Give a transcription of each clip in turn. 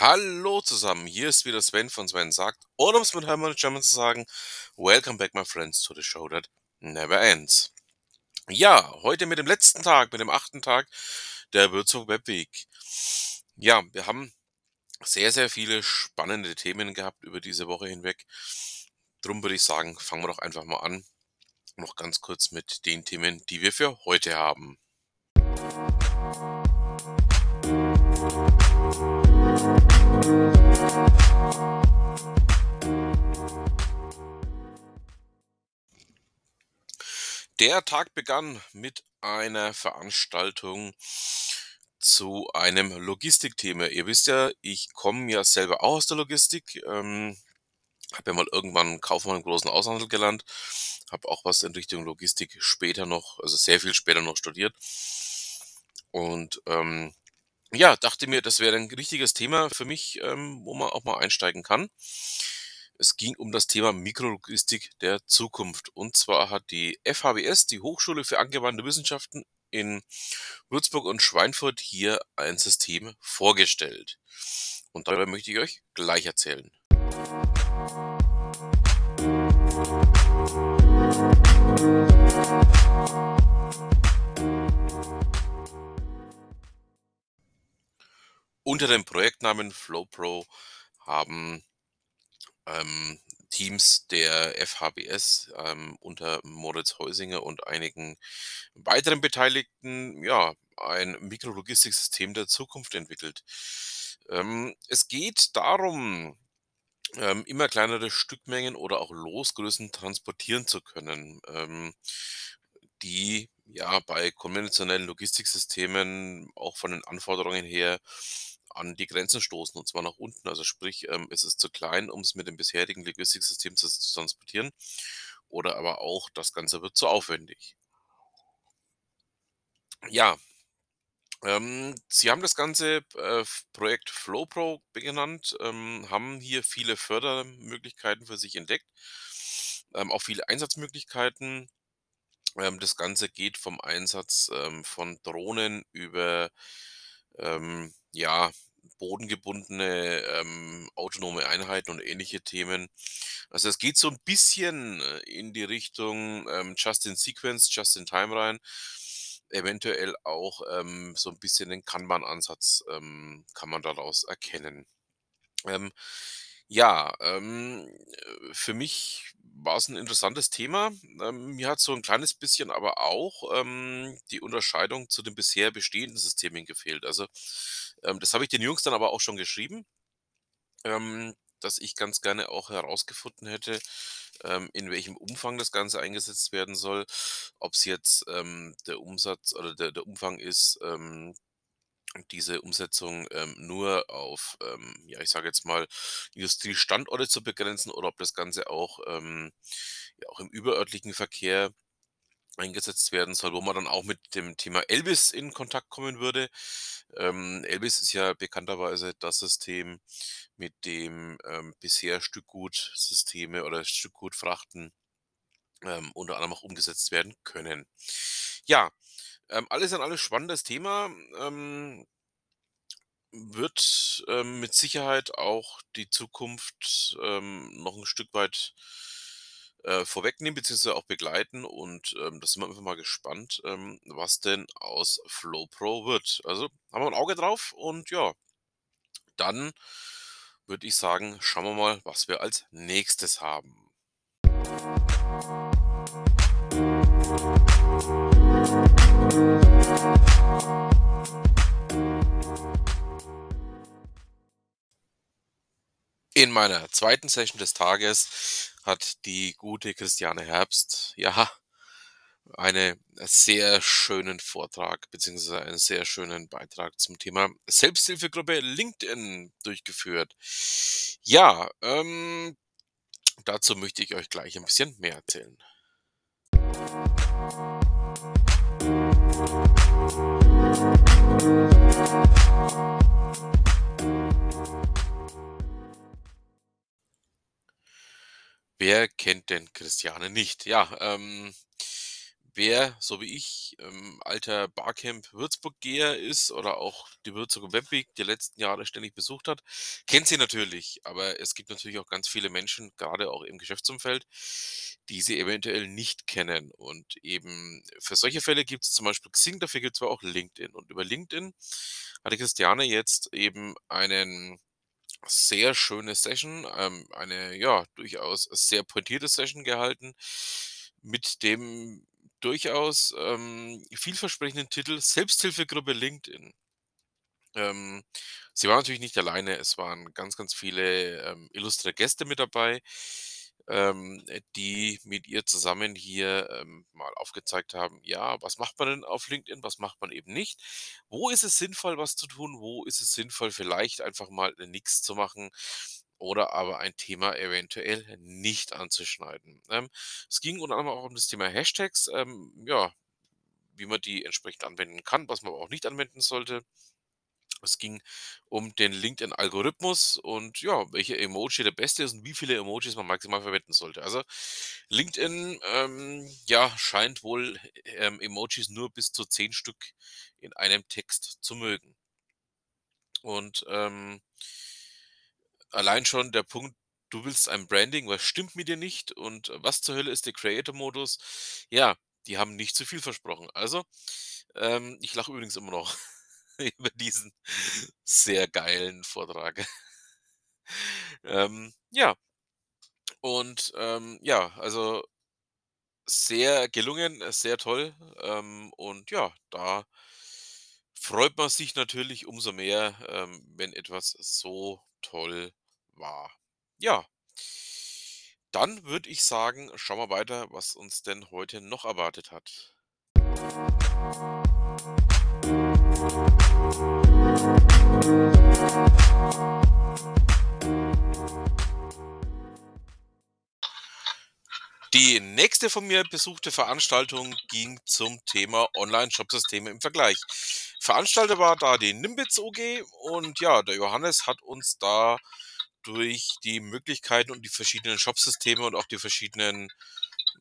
Hallo zusammen, hier ist wieder Sven von Sven sagt, oder um es mit Hermann German zu sagen, Welcome back my friends to the show that never ends. Ja, heute mit dem letzten Tag, mit dem achten Tag der Würzburg Web Week. Ja, wir haben sehr, sehr viele spannende Themen gehabt über diese Woche hinweg. Drum würde ich sagen, fangen wir doch einfach mal an. Noch ganz kurz mit den Themen, die wir für heute haben. Der Tag begann mit einer Veranstaltung zu einem Logistikthema. Ihr wisst ja, ich komme ja selber auch aus der Logistik. Ähm, habe ja mal irgendwann Kaufmann im großen Außenhandel gelernt. Habe auch was in Richtung Logistik später noch, also sehr viel später noch studiert. Und ähm, ja, dachte mir, das wäre ein richtiges Thema für mich, ähm, wo man auch mal einsteigen kann. Es ging um das Thema Mikrologistik der Zukunft. Und zwar hat die FHBS, die Hochschule für angewandte Wissenschaften in Würzburg und Schweinfurt, hier ein System vorgestellt. Und darüber möchte ich euch gleich erzählen. Unter dem Projektnamen FlowPro haben ähm, Teams der FHBS ähm, unter Moritz Heusinger und einigen weiteren Beteiligten ja ein Mikrologistiksystem der Zukunft entwickelt. Ähm, es geht darum, ähm, immer kleinere Stückmengen oder auch Losgrößen transportieren zu können, ähm, die ja bei konventionellen Logistiksystemen auch von den Anforderungen her an die Grenzen stoßen und zwar nach unten. Also sprich, ähm, es ist zu klein, um es mit dem bisherigen Logistiksystem zu, zu transportieren oder aber auch das Ganze wird zu aufwendig. Ja, ähm, sie haben das ganze äh, Projekt FlowPro genannt, ähm, haben hier viele Fördermöglichkeiten für sich entdeckt, ähm, auch viele Einsatzmöglichkeiten. Ähm, das Ganze geht vom Einsatz ähm, von Drohnen über ähm, ja, bodengebundene ähm, autonome Einheiten und ähnliche Themen. Also es geht so ein bisschen äh, in die Richtung ähm, Just-in-Sequence, Just-in-Time rein. Eventuell auch ähm, so ein bisschen den Kanban-Ansatz ähm, kann man daraus erkennen. Ja, ähm, äh, für mich war es ein interessantes Thema. Ähm, mir hat so ein kleines bisschen aber auch ähm, die Unterscheidung zu den bisher bestehenden Systemen gefehlt. Also ähm, das habe ich den Jungs dann aber auch schon geschrieben, ähm, dass ich ganz gerne auch herausgefunden hätte, ähm, in welchem Umfang das Ganze eingesetzt werden soll. Ob es jetzt ähm, der Umsatz oder der, der Umfang ist, ähm, diese Umsetzung ähm, nur auf, ähm, ja, ich sage jetzt mal, Industriestandorte zu begrenzen oder ob das Ganze auch, ähm, ja, auch im überörtlichen Verkehr eingesetzt werden soll, wo man dann auch mit dem Thema Elvis in Kontakt kommen würde. Ähm, Elvis ist ja bekannterweise das System, mit dem ähm, bisher Stückgutsysteme oder Stückgutfrachten ähm, unter anderem auch umgesetzt werden können. Ja, ähm, alles in alles spannendes Thema. Ähm, wird ähm, mit Sicherheit auch die Zukunft ähm, noch ein Stück weit äh, vorwegnehmen beziehungsweise auch begleiten und ähm, da sind wir einfach mal gespannt, ähm, was denn aus FlowPro wird. Also haben wir ein Auge drauf und ja, dann würde ich sagen, schauen wir mal, was wir als nächstes haben. In meiner zweiten Session des Tages hat die gute Christiane Herbst, ja, einen sehr schönen Vortrag beziehungsweise einen sehr schönen Beitrag zum Thema Selbsthilfegruppe LinkedIn durchgeführt. Ja, ähm, dazu möchte ich euch gleich ein bisschen mehr erzählen. Wer kennt denn Christiane nicht? Ja, ähm, wer, so wie ich, ähm, alter Barcamp-Würzburg-Geher ist oder auch die Würzburger Web Week die letzten Jahre ständig besucht hat, kennt sie natürlich. Aber es gibt natürlich auch ganz viele Menschen, gerade auch im Geschäftsumfeld, die sie eventuell nicht kennen. Und eben für solche Fälle gibt es zum Beispiel Xing, dafür gibt es aber auch LinkedIn. Und über LinkedIn hatte Christiane jetzt eben einen sehr schöne Session, ähm, eine ja durchaus sehr pointierte Session gehalten mit dem durchaus ähm, vielversprechenden Titel Selbsthilfegruppe LinkedIn. Ähm, sie war natürlich nicht alleine, es waren ganz, ganz viele ähm, illustre Gäste mit dabei, ähm, äh, die mit ihr zusammen hier ähm, mal aufgezeigt haben, ja, was macht man denn auf LinkedIn, was macht man eben nicht, wo ist es sinnvoll, was zu tun, wo ist es sinnvoll, vielleicht einfach mal nichts zu machen oder aber ein Thema eventuell nicht anzuschneiden. Ähm, es ging unter anderem auch um das Thema Hashtags, ähm, ja, wie man die entsprechend anwenden kann, was man aber auch nicht anwenden sollte. Es ging um den LinkedIn-Algorithmus und ja, welche Emoji der beste ist und wie viele Emojis man maximal verwenden sollte. Also LinkedIn, ähm, ja, scheint wohl ähm, Emojis nur bis zu 10 Stück in einem Text zu mögen. Und ähm, allein schon der Punkt, du willst ein Branding, was stimmt mit dir nicht und was zur Hölle ist der Creator-Modus? Ja, die haben nicht zu viel versprochen. Also, ähm, ich lache übrigens immer noch über diesen sehr geilen Vortrag. ähm, ja. Und ähm, ja, also sehr gelungen, äh, sehr toll. Ähm, und ja, da freut man sich natürlich umso mehr, ähm, wenn etwas so toll war. Ja. Dann würde ich sagen, schauen wir weiter, was uns denn heute noch erwartet hat. Die nächste von mir besuchte Veranstaltung ging zum Thema Online-Shopsysteme im Vergleich. Veranstalter war da die Nimbitz OG und ja, der Johannes hat uns da durch die Möglichkeiten und die verschiedenen Shopsysteme und auch die verschiedenen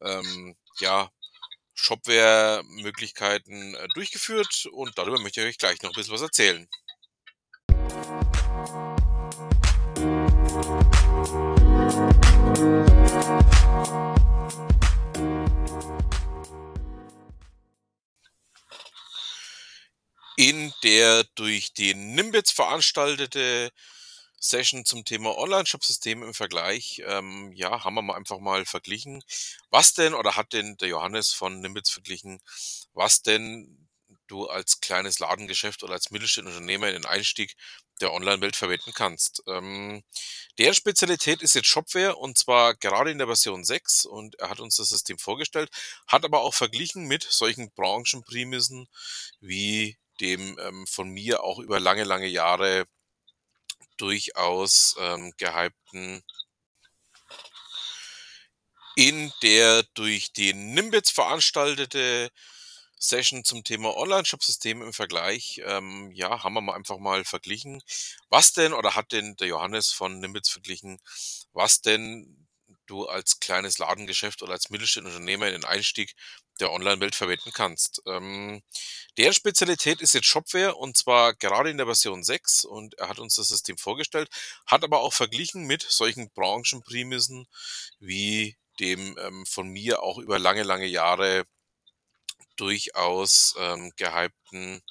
ähm, ja, Shopware-Möglichkeiten äh, durchgeführt und darüber möchte ich euch gleich noch ein bisschen was erzählen. In der durch die Nimbitz veranstaltete Session zum Thema Online-Shop-System im Vergleich, ähm, ja, haben wir mal einfach mal verglichen. Was denn oder hat denn der Johannes von Nimbitz verglichen, was denn du als kleines Ladengeschäft oder als mittelständischer in den Einstieg der Online-Welt verwenden kannst. Ähm, deren Spezialität ist jetzt Shopware und zwar gerade in der Version 6 und er hat uns das System vorgestellt, hat aber auch verglichen mit solchen Branchenprämissen wie dem ähm, von mir auch über lange, lange Jahre durchaus ähm, gehypten in der durch den Nimbitz veranstaltete Session zum Thema Online-Shop-System im Vergleich, ähm, ja, haben wir mal einfach mal verglichen. Was denn oder hat denn der Johannes von Nimbitz verglichen, was denn du als kleines Ladengeschäft oder als mittelständischer Unternehmer in den Einstieg der Online-Welt verwenden kannst. Ähm, deren Spezialität ist jetzt Shopware und zwar gerade in der Version 6 und er hat uns das System vorgestellt, hat aber auch verglichen mit solchen Branchenprämissen wie dem ähm, von mir auch über lange, lange Jahre durchaus ähm, gehypten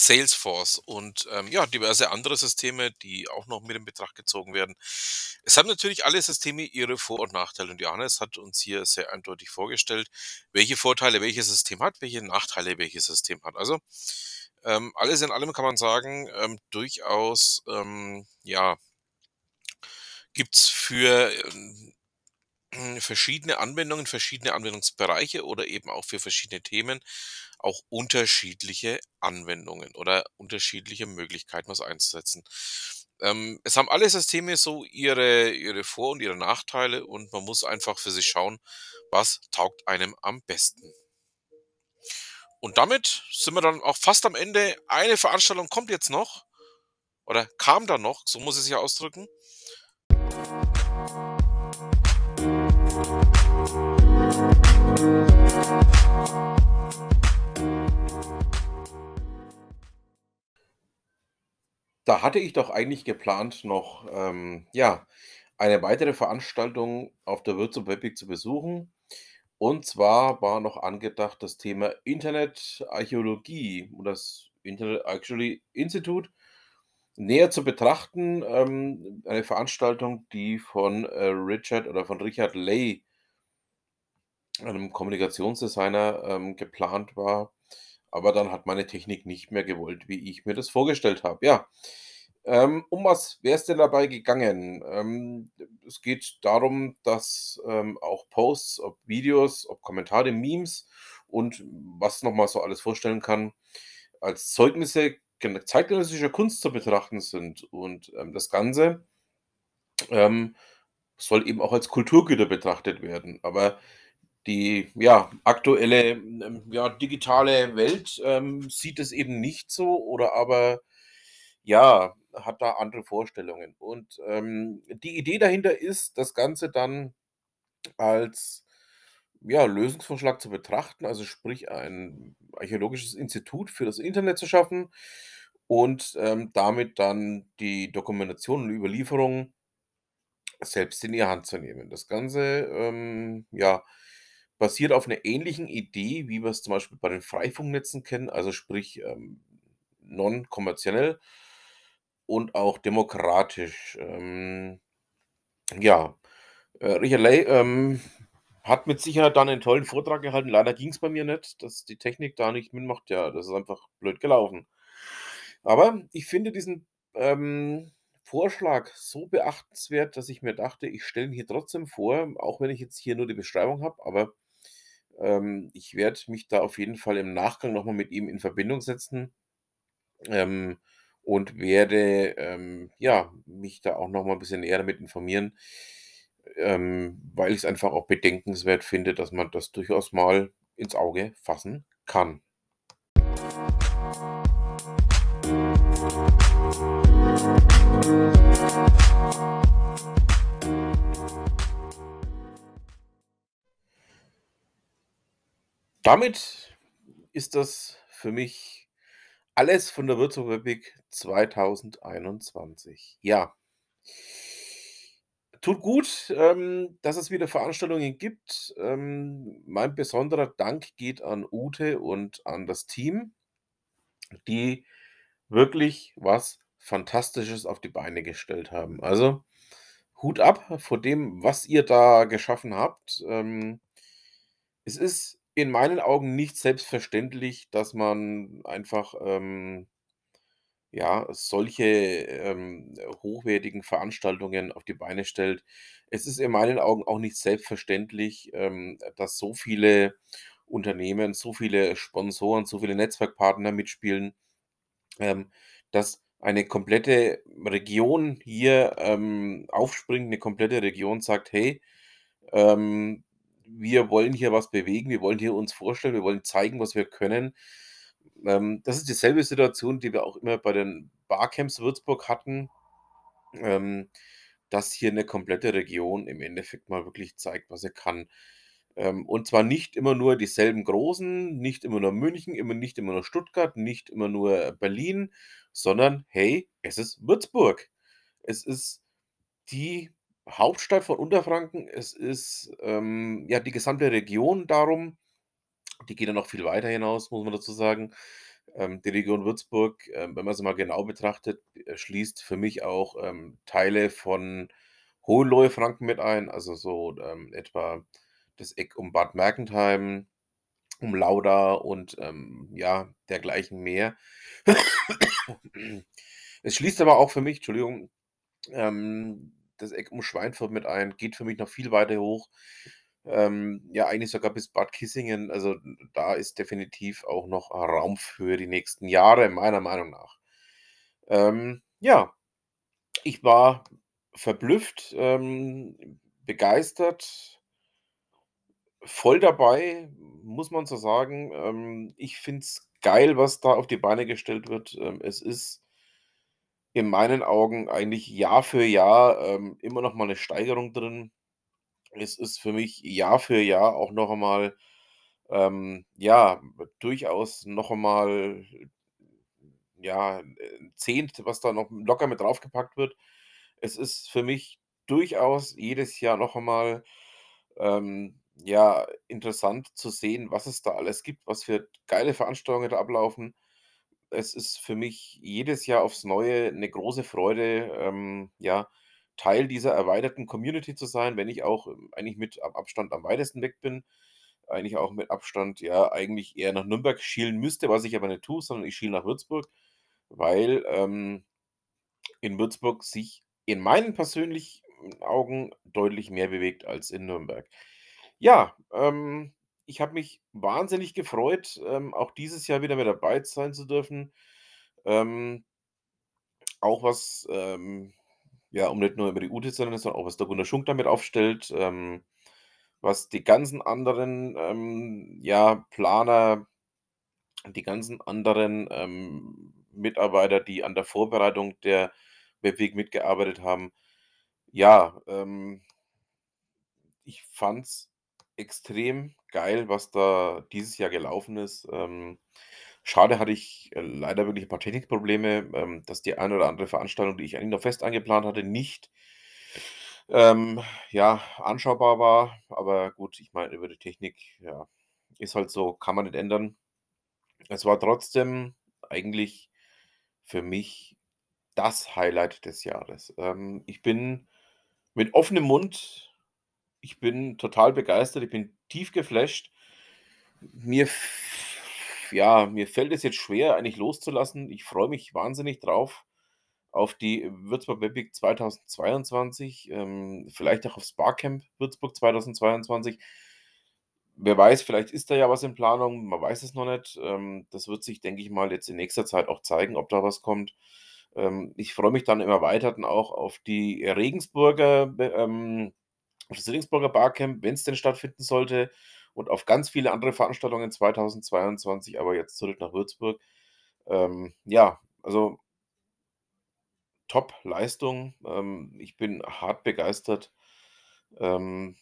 Salesforce und ähm, ja, diverse andere Systeme, die auch noch mit in Betracht gezogen werden. Es haben natürlich alle Systeme ihre Vor- und Nachteile und Johannes hat uns hier sehr eindeutig vorgestellt, welche Vorteile welches System hat, welche Nachteile welches System hat. Also ähm, alles in allem kann man sagen, ähm, durchaus ähm, ja gibt's für ähm, verschiedene Anwendungen, verschiedene Anwendungsbereiche oder eben auch für verschiedene Themen auch unterschiedliche Anwendungen oder unterschiedliche Möglichkeiten, was einzusetzen. Ähm, es haben alle Systeme so ihre, ihre Vor- und ihre Nachteile und man muss einfach für sich schauen, was taugt einem am besten. Und damit sind wir dann auch fast am Ende. Eine Veranstaltung kommt jetzt noch oder kam dann noch, so muss ich es ja ausdrücken. Da hatte ich doch eigentlich geplant, noch, ähm, ja, eine weitere Veranstaltung auf der Würzburg Webweek zu besuchen. Und zwar war noch angedacht das Thema Internetarchäologie und das Internet Archaeology Institute näher zu betrachten. Ähm, eine Veranstaltung, die von äh, Richard oder von Richard Ley, einem Kommunikationsdesigner, ähm, geplant war. Aber dann hat meine Technik nicht mehr gewollt, wie ich mir das vorgestellt habe. Ja, ähm, um was wäre es denn dabei gegangen? Ähm, es geht darum, dass ähm, auch Posts, ob Videos, ob Kommentare, Memes und was noch mal so alles vorstellen kann, als Zeugnisse zeitgenössischer Kunst zu betrachten sind. Und, ähm, das Ganze ähm, soll eben auch als Kulturgüter betrachtet werden. Aber die, ja, aktuelle, ähm, ja, digitale Welt, ähm, sieht es eben nicht so oder aber, ja, hat da andere Vorstellungen. Und, ähm, die Idee dahinter ist, das Ganze dann als, ja, Lösungsvorschlag zu betrachten, also sprich ein archäologisches Institut für das Internet zu schaffen und, ähm, damit dann die Dokumentation und Überlieferung selbst in die Hand zu nehmen. Das Ganze, ähm, ja, basiert auf einer ähnlichen Idee, wie wir es zum Beispiel bei den Freifunknetzen kennen, also sprich, ähm, non-kommerziell und auch demokratisch. Ähm, ja, äh, Richard Ley, ähm, hat mit Sicherheit dann einen tollen Vortrag gehalten. Leider ging es bei mir nicht, dass die Technik da nicht mitmacht. Ja, das ist einfach blöd gelaufen. Aber ich finde diesen, ähm, Vorschlag so beachtenswert, dass ich mir dachte, ich stelle ihn hier trotzdem vor, auch wenn ich jetzt hier nur die Beschreibung habe, aber, ähm, ich werde mich da auf jeden Fall im Nachgang noch mal mit ihm in Verbindung setzen, ähm, und werde, ähm, ja, mich da auch noch mal 'n bisschen näher damit informieren, ähm, weil ich es einfach auch bedenkenswert finde, dass man das durchaus mal ins Auge fassen kann. Damit ist das für mich alles von der Würzburg Webweek 2021. Ja. Tut gut, ähm, dass es wieder Veranstaltungen gibt. Ähm, mein besonderer Dank geht an Ute und an das Team, die wirklich was Fantastisches auf die Beine gestellt haben. Also, Hut ab vor dem, was ihr da geschaffen habt. Ähm, es ist in meinen Augen nicht selbstverständlich, dass man einfach, ähm, ja, solche, ähm, hochwertigen Veranstaltungen auf die Beine stellt. Es ist in meinen Augen auch nicht selbstverständlich, ähm, dass so viele Unternehmen, so viele Sponsoren, so viele Netzwerkpartner mitspielen, ähm, dass eine komplette Region hier, ähm, aufspringt, 'ne komplette Region sagt: „Hey, ähm, wir wollen hier was bewegen, wir wollen hier uns vorstellen, wir wollen zeigen, was wir können.“ Ähm, das ist dieselbe Situation, die wir auch immer bei den Barcamps Würzburg hatten, ähm, dass hier 'ne komplette Region im Endeffekt mal wirklich zeigt, was sie kann. Ähm, und zwar nicht immer nur dieselben Großen, nicht immer nur München, immer nicht immer nur Stuttgart, nicht immer nur Berlin, sondern hey, es ist Würzburg. Es ist die Hauptstadt von Unterfranken. Es ist, ähm, ja, die gesamte Region darum. Die geht ja noch viel weiter hinaus, muss man dazu sagen. Ähm, die Region Würzburg, ähm, wenn man sie mal genau betrachtet, äh, schließt für mich auch, ähm, Teile von Hohenlohe-Franken mit ein, also so, ähm, etwa das Eck um Bad Mergentheim, um Lauda und, ähm, ja, dergleichen mehr. Es schließt aber auch für mich, Entschuldigung, ähm, das Eck um Schweinfurt mit ein, geht für mich noch viel weiter hoch. Ähm, ja, eigentlich sogar bis Bad Kissingen. Also, da ist definitiv auch noch Raum für die nächsten Jahre, meiner Meinung nach. Ähm, ja, ich war verblüfft, ähm, begeistert voll dabei, muss man so sagen. Ähm, ich finde es geil, was da auf die Beine gestellt wird. Ähm, es ist in meinen Augen eigentlich Jahr für Jahr, ähm, immer noch mal 'ne Steigerung drin. Es ist für mich Jahr für Jahr auch noch einmal, ähm, ja, durchaus noch einmal ja, 1/10, was da noch locker mit draufgepackt wird. Es ist für mich durchaus jedes Jahr noch einmal, ähm, ja, interessant zu sehen, was es da alles gibt, was für geile Veranstaltungen da ablaufen. Es ist für mich jedes Jahr aufs Neue 'ne große Freude, ähm, ja, Teil dieser erweiterten Community zu sein, wenn ich auch eigentlich mit Abstand am weitesten weg bin. Eigentlich auch mit Abstand, ja, eigentlich eher nach Nürnberg schielen müsste, was ich aber nicht tue, sondern ich schiele nach Würzburg, weil, ähm, in Würzburg sich in meinen persönlichen Augen deutlich mehr bewegt als in Nürnberg. Ja, ähm, ich habe mich wahnsinnig gefreut, ähm, auch dieses Jahr wieder mit dabei sein zu dürfen. Ähm auch was, ähm ja, um nicht nur über die zu sondern auch was der Gunnar Schunk da mit aufstellt, ähm, was die ganzen anderen, ähm, ja, Planer die ganzen anderen, ähm, Mitarbeiter, die an der Vorbereitung der Webweek mitgearbeitet haben. Ja, ähm ich fand's extrem geil, was da dieses Jahr gelaufen ist. Ähm, schade hatte ich, äh, leider wirklich 'n paar Technikprobleme, ähm, dass die eine oder andere Veranstaltung, die ich eigentlich noch fest eingeplant hatte, nicht ähm, ja, anschaubar war. Aber gut, ich meine, über die Technik, ja, ist halt so, kann man nicht ändern. Es war trotzdem eigentlich für mich das Highlight des Jahres. Ähm, ich bin mit offenem Mund ich bin total begeistert, ich bin tief geflasht. Mir ja, mir fällt es jetzt schwer, eigentlich loszulassen. Ich freue mich wahnsinnig drauf auf die Würzburg Webweek 2022, ähm, vielleicht auch aufs Barcamp Würzburg 2022. Wer weiß, vielleicht ist da ja was in Planung, man weiß es noch nicht. Ähm, das wird sich, denke ich mal, jetzt in nächster Zeit auch zeigen, ob da was kommt. Ähm, ich freue mich dann im Erweiterten auch auf die Regensburger ähm, auf das Regensburger Barcamp, wenn's denn stattfinden sollte und auf ganz viele andere Veranstaltungen 2022, aber jetzt zurück nach Würzburg. Ähm, ja, also Top-Leistung. Ähm, ich bin hart begeistert. Ähm,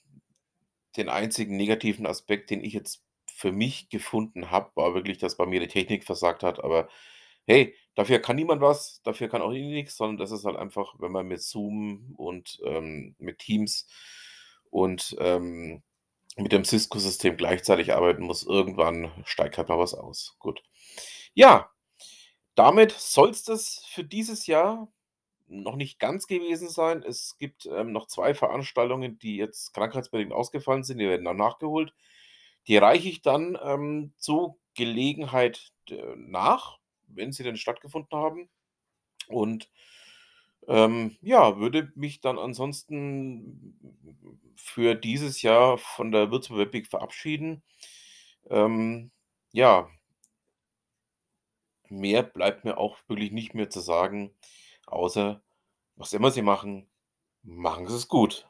den einzigen negativen Aspekt, den ich jetzt für mich gefunden habe, war wirklich, dass bei mir die Technik versagt hat. Aber hey, dafür kann niemand was, dafür kann auch ich nix, sondern das ist halt einfach, wenn man mit Zoom und, ähm, mit Teams und, ähm, mit dem Cisco-System gleichzeitig arbeiten muss, irgendwann steigt halt mal was aus. Gut. Ja, damit soll's das für dieses Jahr noch nicht ganz gewesen sein. Es gibt, ähm, noch 2 Veranstaltungen, die jetzt krankheitsbedingt ausgefallen sind, die werden dann nachgeholt. Die reiche ich dann, ähm, zu Gelegenheit d nach, wenn sie denn stattgefunden haben. Und, ähm, ja, würde mich dann ansonsten für dieses Jahr von der Würzburg Webweek verabschieden. Ähm, ja. Mehr bleibt mir auch wirklich nicht mehr zu sagen, außer was immer Sie machen, machen Sie es gut.